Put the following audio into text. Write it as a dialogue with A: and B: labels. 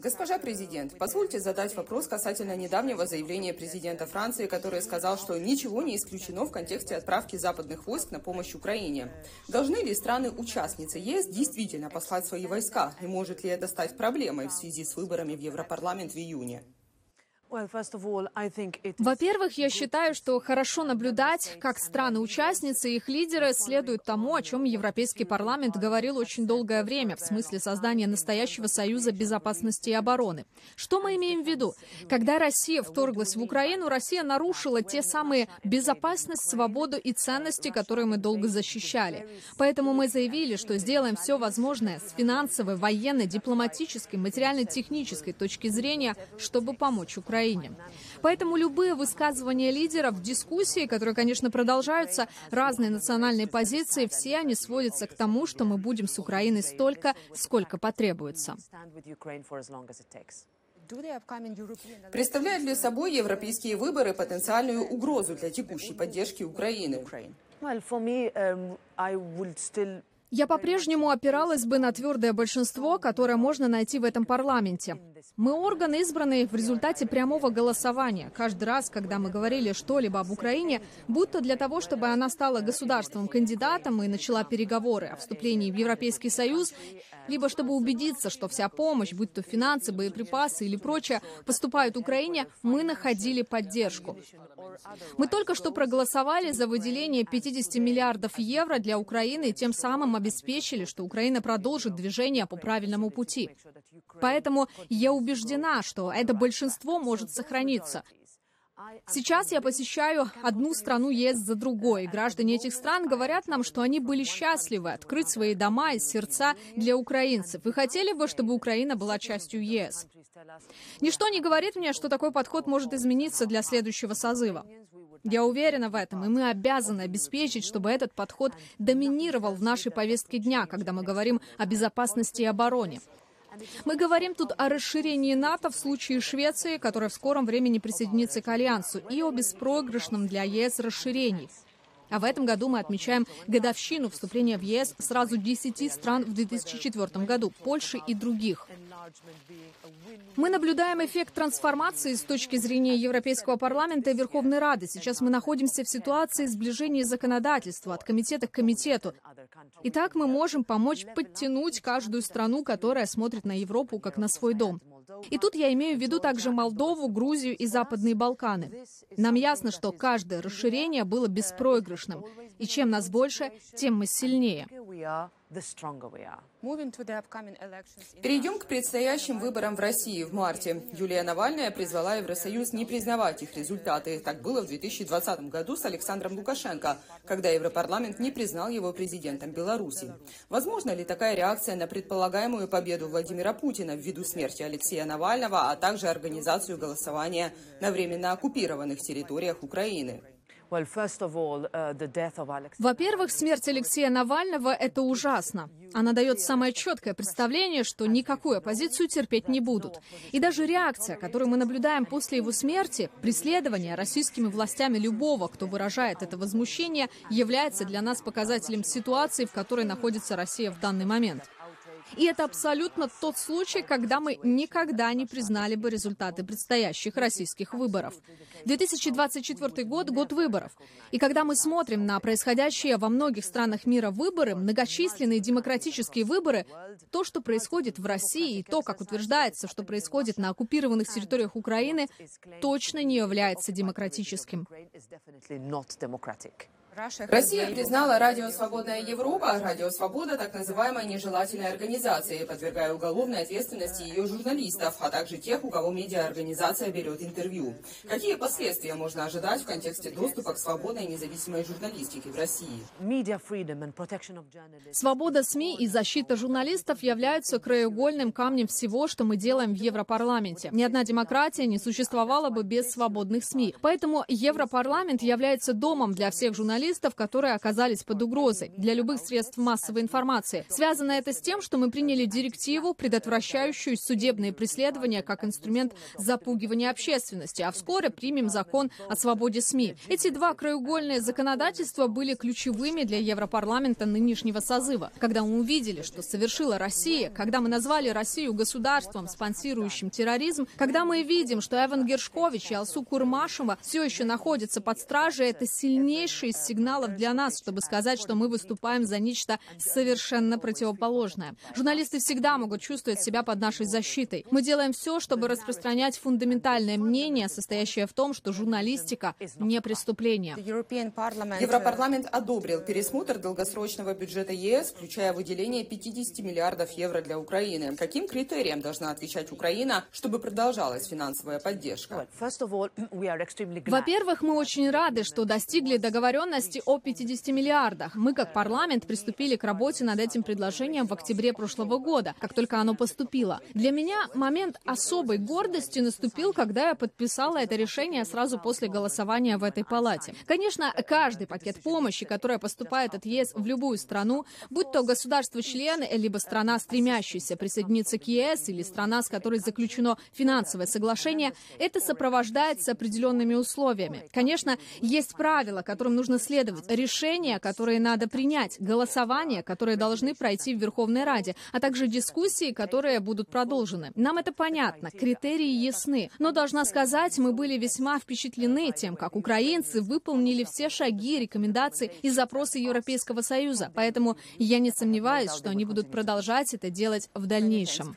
A: Госпожа президент, позвольте задать вопрос касательно недавнего заявления президента Франции, который сказал, что ничего не исключено в контексте отправки западных войск на помощь Украине. Должны ли страны-участницы ЕС действительно послать свои войска? И может ли это стать проблемой в связи с выборами в Европарламент в июне?
B: Во-первых, я считаю, что хорошо наблюдать, как страны-участницы и их лидеры следуют тому, о чем Европейский парламент говорил очень долгое время, в смысле создания настоящего союза безопасности и обороны. Что мы имеем в виду? Когда Россия вторглась в Украину, Россия нарушила те самые безопасность, свободу и ценности, которые мы долго защищали. Поэтому мы заявили, что сделаем все возможное с финансовой, военной, дипломатической, материально-технической точки зрения, чтобы помочь Украине. Украине. Поэтому любые высказывания лидеров, дискуссии, которые, конечно, продолжаются, разные национальные позиции, все они сводятся к тому, что мы будем с Украиной столько, сколько потребуется.
A: Представляют ли собой европейские выборы потенциальную угрозу для текущей поддержки Украины?
B: Я по-прежнему опиралась бы на твердое большинство, которое можно найти в этом парламенте. Мы орган, избранный в результате прямого голосования. Каждый раз, когда мы говорили что-либо об Украине, будто для того, чтобы она стала государством-кандидатом и начала переговоры о вступлении в Европейский Союз, либо чтобы убедиться, что вся помощь, будь то финансы, боеприпасы или прочее, поступает Украине, мы находили поддержку. Мы только что проголосовали за выделение 50 миллиардов евро для Украины тем самым обеспечили, что Украина продолжит движение по правильному пути. Поэтому я убеждена, что это большинство может сохраниться. Сейчас я посещаю одну страну ЕС за другой. Граждане этих стран говорят нам, что они были счастливы открыть свои дома и сердца для украинцев и хотели бы, чтобы Украина была частью ЕС. Ничто не говорит мне, что такой подход может измениться для следующего созыва. Я уверена в этом, и мы обязаны обеспечить, чтобы этот подход доминировал в нашей повестке дня, когда мы говорим о безопасности и обороне. Мы говорим тут о расширении НАТО в случае Швеции, которая в скором времени присоединится к Альянсу, и о беспроигрышном для ЕС расширении. А в этом году мы отмечаем годовщину вступления в ЕС сразу 10 стран в 2004 году, Польши и других. Мы наблюдаем эффект трансформации с точки зрения Европейского парламента и Верховной Рады. Сейчас мы находимся в ситуации сближения законодательства от комитета к комитету. И так мы можем помочь подтянуть каждую страну, которая смотрит на Европу как на свой дом. И тут я имею в виду также Молдову, Грузию и Западные Балканы. Нам ясно, что каждое расширение было беспроигрышным. И чем нас больше, тем мы сильнее.
A: Перейдем к предстоящим выборам в России в марте. Юлия Навальная призвала Евросоюз не признавать их результаты. Так было в 2020 году с Александром Лукашенко, когда Европарламент не признал его президентом Беларуси. Возможно ли такая реакция на предполагаемую победу Владимира Путина ввиду смерти Алексея Навального, а также организацию голосования на временно оккупированных территориях Украины?
B: Uh, Во-первых, смерть Алексея Навального – это ужасно. Она дает самое четкое представление, что никакую оппозицию терпеть не будут. И даже реакция, которую мы наблюдаем после его смерти, преследование российскими властями любого, кто выражает это возмущение, является для нас показателем ситуации, в которой находится Россия в данный момент. И это абсолютно тот случай, когда мы никогда не признали бы результаты предстоящих российских выборов. 2024 год – год выборов. И когда мы смотрим на происходящие во многих странах мира выборы, многочисленные демократические выборы, то, что происходит в России, и то, как утверждается, что происходит на оккупированных территориях Украины, точно не является демократическим.
A: Россия признала Радио Свободная Европа, Радио Свобода, так называемой нежелательной организацией, подвергая уголовной ответственности ее журналистов, а также тех, у кого медиаорганизация берет интервью. Какие последствия можно ожидать в контексте доступа к свободной и независимой журналистике в России?
B: Свобода СМИ и защита журналистов являются краеугольным камнем всего, что мы делаем в Европарламенте. Ни одна демократия не существовала бы без свободных СМИ. Поэтому Европарламент является домом для всех журналистов, журналистов, которые оказались под угрозой для любых средств массовой информации. Связано это с тем, что мы приняли директиву, предотвращающую судебные преследования как инструмент запугивания общественности, а вскоре примем закон о свободе СМИ. Эти два краеугольные законодательства были ключевыми для Европарламента нынешнего созыва. Когда мы увидели, что совершила Россия, когда мы назвали Россию государством, спонсирующим терроризм, когда мы видим, что Эван Гершкович и Алсу Курмашева все еще находятся под стражей, это сильнейший из сигналов для нас, чтобы сказать, что мы выступаем за нечто совершенно противоположное. Журналисты всегда могут чувствовать себя под нашей защитой. Мы делаем все, чтобы распространять фундаментальное мнение, состоящее в том, что журналистика не преступление.
A: Европарламент одобрил пересмотр долгосрочного бюджета ЕС, включая выделение 50 миллиардов евро для Украины. Каким критериям должна отвечать Украина, чтобы продолжалась финансовая поддержка?
B: Во-первых, мы очень рады, что достигли договоренности о 50 миллиардах. Мы, как парламент, приступили к работе над этим предложением в октябре прошлого года, как только оно поступило. Для меня момент особой гордости наступил, когда я подписала это решение сразу после голосования в этой палате. Конечно, каждый пакет помощи, которая поступает от ЕС в любую страну, будь то государство-члены, либо страна, стремящаяся присоединиться к ЕС, или страна, с которой заключено финансовое соглашение, это сопровождается определенными условиями. Конечно, есть правила, которым нужно следовать, решения, которые надо принять, голосования, которые должны пройти в Верховной Раде, а также дискуссии, которые будут продолжены. Нам это понятно, критерии ясны, но должна сказать, мы были весьма впечатлены тем, как украинцы выполнили все шаги, рекомендации и запросы Европейского Союза. Поэтому я не сомневаюсь, что они будут продолжать это делать в дальнейшем.